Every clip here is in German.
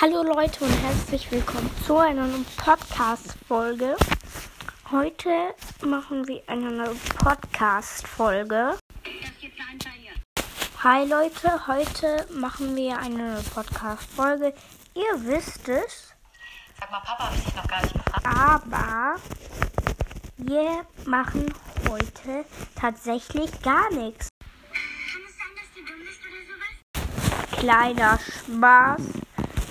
Hallo Leute und herzlich willkommen zu einer neuen Podcast-Folge. Heute machen wir eine neue Podcast-Folge. Hi Leute, heute machen wir eine neue Podcast-Folge. Ihr wisst es. Sag mal, Papa, habe ich dich noch gar nicht gefragt. Aber wir machen heute tatsächlich gar nichts. Kann es sein, dass du dumm bist oder sowas? Kleiner Spaß.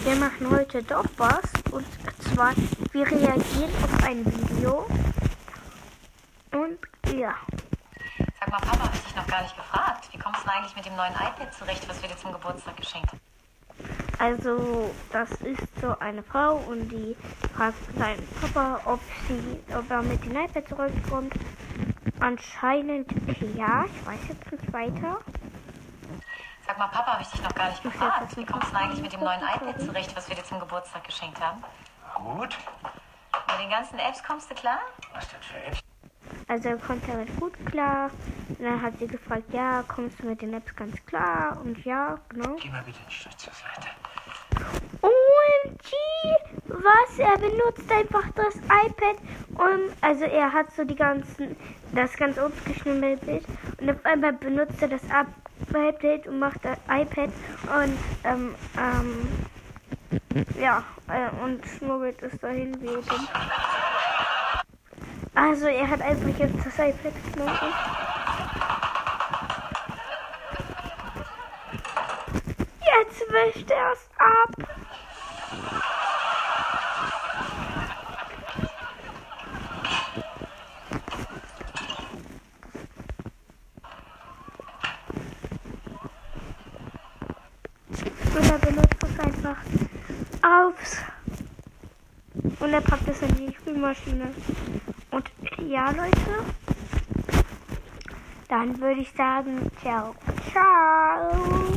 Wir machen heute doch was. Und zwar, wir reagieren auf ein Video. Und ja. Sag mal, Papa, habe ich dich noch gar nicht gefragt. Wie kommst du denn eigentlich mit dem neuen iPad zurecht, was wir dir zum Geburtstag geschenkt haben? Also, das ist so eine Frau und die fragt seinen Papa, ob sie, ob er mit dem iPad zurückkommt. Anscheinend ja, ich weiß jetzt nicht weiter. Sag mal, Papa, habe ich dich noch gar nicht gefragt. Wie kommst du denn eigentlich mit dem neuen iPad zurecht, was wir dir zum Geburtstag geschenkt haben? Gut. Mit den ganzen Apps kommst du klar? Was denn für Apps? Also er kommt damit gut klar. Und dann hat sie gefragt, ja, kommst du mit den Apps ganz klar? Und ja, genau. Geh mal bitte einen Schritt zur Seite. OMG! Was? Er benutzt einfach das iPad. Um, also er hat so die ganzen, das ganz aufgeschnittene Bild. Und auf einmal benutzt er das iPad und macht das iPad und ähm, ähm, ja, äh, und schmuggelt es dahin wie. Also er hat einfach jetzt das iPad genommen. Jetzt wischt er es ab. Und er benutzt es einfach aufs. Und er packt es in die Spülmaschine. Und ja, Leute. Dann würde ich sagen, ciao. Ciao.